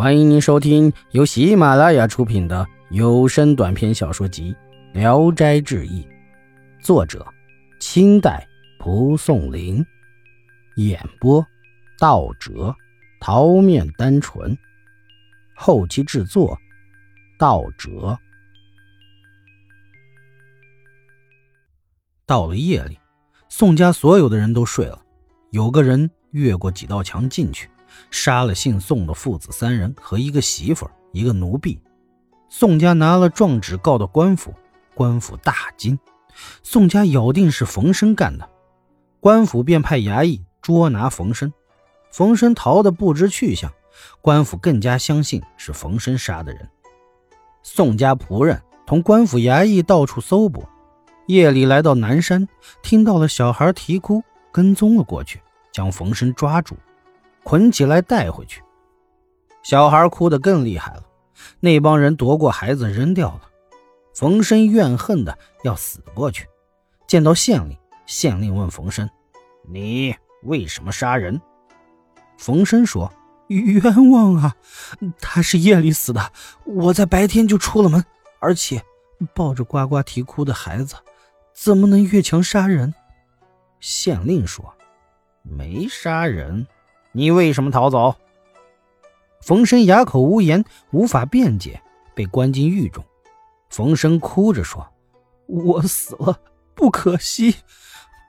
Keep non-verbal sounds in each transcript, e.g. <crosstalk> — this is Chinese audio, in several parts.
欢迎您收听由喜马拉雅出品的有声短篇小说集《聊斋志异》，作者：清代蒲松龄，演播：道哲、桃面单纯，后期制作：道哲。到了夜里，宋家所有的人都睡了，有个人越过几道墙进去。杀了姓宋的父子三人和一个媳妇儿，一个奴婢。宋家拿了状纸告到官府，官府大惊。宋家咬定是冯生干的，官府便派衙役捉拿冯生。冯生逃得不知去向，官府更加相信是冯生杀的人。宋家仆人同官府衙役到处搜捕，夜里来到南山，听到了小孩啼哭，跟踪了过去，将冯生抓住。捆起来带回去，小孩哭得更厉害了。那帮人夺过孩子扔掉了。冯生怨恨的要死过去，见到县令，县令问冯生：“你为什么杀人？”冯生说：“冤枉啊！他是夜里死的，我在白天就出了门，而且抱着呱呱啼哭的孩子，怎么能越墙杀人？”县令说：“没杀人。”你为什么逃走？冯生哑口无言，无法辩解，被关进狱中。冯生哭着说：“我死了不可惜，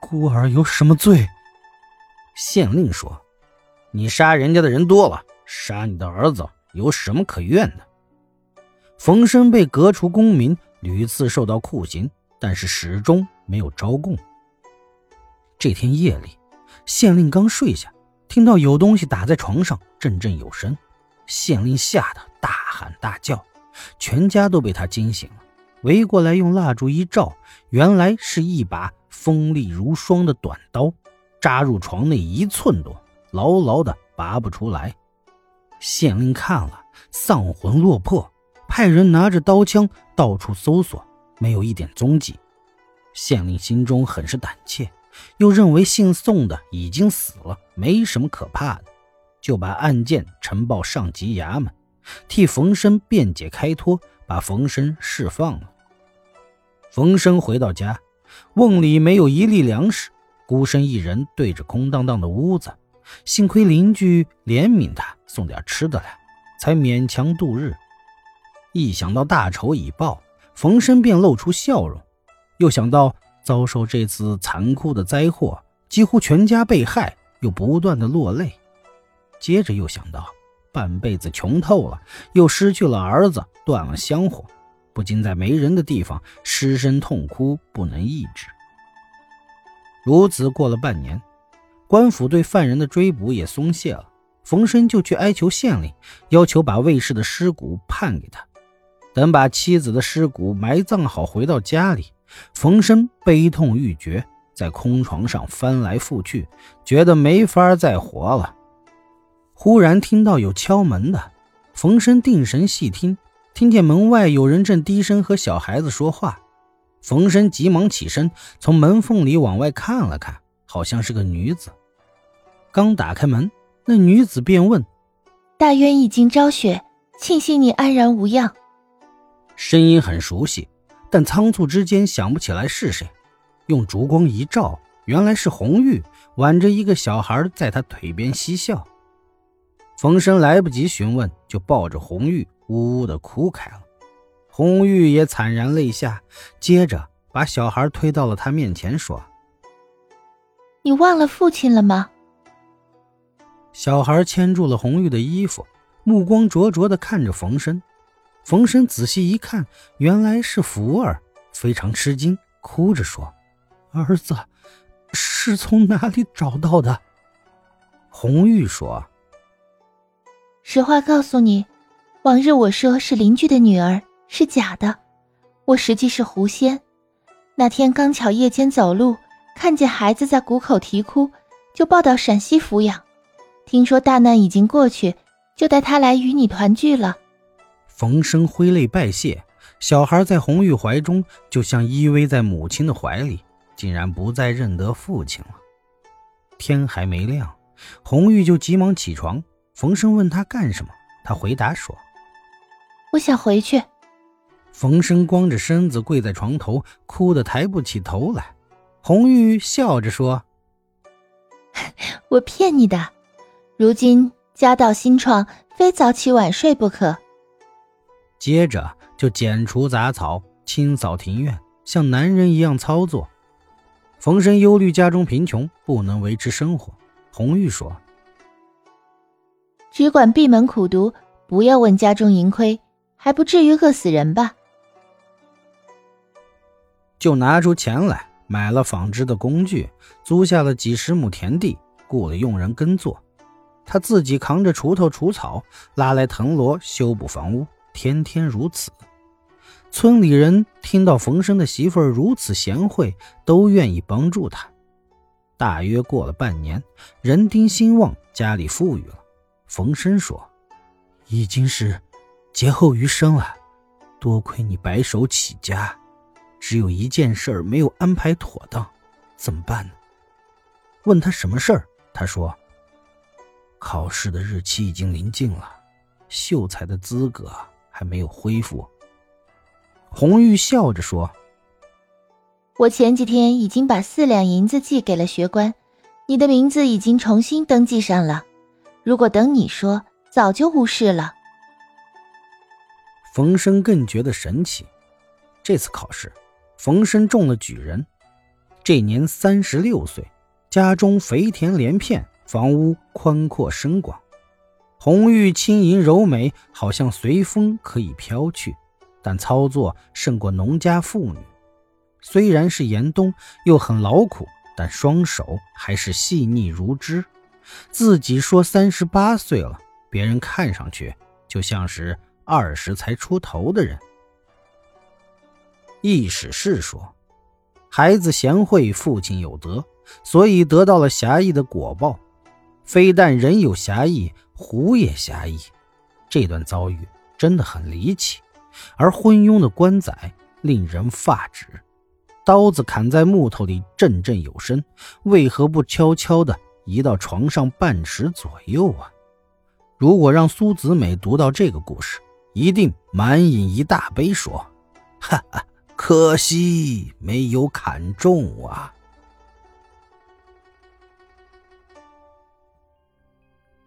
孤儿有什么罪？”县令说：“你杀人家的人多了，杀你的儿子有什么可怨的？”冯生被革除功名，屡次受到酷刑，但是始终没有招供。这天夜里，县令刚睡下。听到有东西打在床上，阵阵有声，县令吓得大喊大叫，全家都被他惊醒了，围过来用蜡烛一照，原来是一把锋利如霜的短刀，扎入床内一寸多，牢牢的拔不出来。县令看了，丧魂落魄，派人拿着刀枪到处搜索，没有一点踪迹。县令心中很是胆怯。又认为姓宋的已经死了，没什么可怕的，就把案件呈报上级衙门，替冯生辩解开脱，把冯生释放了。冯生回到家，瓮里没有一粒粮食，孤身一人对着空荡荡的屋子。幸亏邻居怜悯他，送点吃的来，才勉强度日。一想到大仇已报，冯生便露出笑容，又想到。遭受这次残酷的灾祸，几乎全家被害，又不断的落泪。接着又想到半辈子穷透了，又失去了儿子，断了香火，不禁在没人的地方失声痛哭，不能抑制。如此过了半年，官府对犯人的追捕也松懈了。冯生就去哀求县令，要求把卫士的尸骨判给他。等把妻子的尸骨埋葬好，回到家里。冯生悲痛欲绝，在空床上翻来覆去，觉得没法再活了。忽然听到有敲门的，冯生定神细听，听见门外有人正低声和小孩子说话。冯生急忙起身，从门缝里往外看了看，好像是个女子。刚打开门，那女子便问：“大渊已经昭雪，庆幸你安然无恙。”声音很熟悉。但仓促之间想不起来是谁，用烛光一照，原来是红玉挽着一个小孩在他腿边嬉笑。冯生来不及询问，就抱着红玉呜呜的哭开了。红玉也惨然泪下，接着把小孩推到了他面前，说：“你忘了父亲了吗？”小孩牵住了红玉的衣服，目光灼灼的看着冯生。冯生仔细一看，原来是福儿，非常吃惊，哭着说：“儿子，是从哪里找到的？”红玉说：“实话告诉你，往日我说是邻居的女儿是假的，我实际是狐仙。那天刚巧夜间走路，看见孩子在谷口啼哭，就抱到陕西抚养。听说大难已经过去，就带他来与你团聚了。”冯生挥泪拜谢，小孩在红玉怀中，就像依偎在母亲的怀里，竟然不再认得父亲了。天还没亮，红玉就急忙起床。冯生问他干什么，他回答说：“我想回去。”冯生光着身子跪在床头，哭得抬不起头来。红玉笑着说：“我骗你的，如今家道新创，非早起晚睡不可。”接着就剪除杂草，清扫庭院，像男人一样操作。冯生忧虑家中贫穷，不能维持生活。红玉说：“只管闭门苦读，不要问家中盈亏，还不至于饿死人吧？”就拿出钱来，买了纺织的工具，租下了几十亩田地，雇了佣人耕作。他自己扛着锄头除草，拉来藤萝修补房屋。天天如此，村里人听到冯生的媳妇儿如此贤惠，都愿意帮助他。大约过了半年，人丁兴旺，家里富裕了。冯生说：“已经是劫后余生了，多亏你白手起家，只有一件事没有安排妥当，怎么办呢？”问他什么事儿，他说：“考试的日期已经临近了，秀才的资格。”还没有恢复。红玉笑着说：“我前几天已经把四两银子寄给了学官，你的名字已经重新登记上了。如果等你说，早就无事了。”冯生更觉得神奇。这次考试，冯生中了举人。这年三十六岁，家中肥田连片，房屋宽阔深广。红玉轻盈柔美，好像随风可以飘去，但操作胜过农家妇女。虽然是严冬，又很劳苦，但双手还是细腻如织。自己说三十八岁了，别人看上去就像是二十才出头的人。易史是说，孩子贤惠，父亲有德，所以得到了侠义的果报。非但人有侠义。胡也侠义，这段遭遇真的很离奇，而昏庸的官仔令人发指。刀子砍在木头里，阵阵有声，为何不悄悄地移到床上半尺左右啊？如果让苏子美读到这个故事，一定满饮一大杯，说：“ <laughs> 哈哈，可惜没有砍中啊。”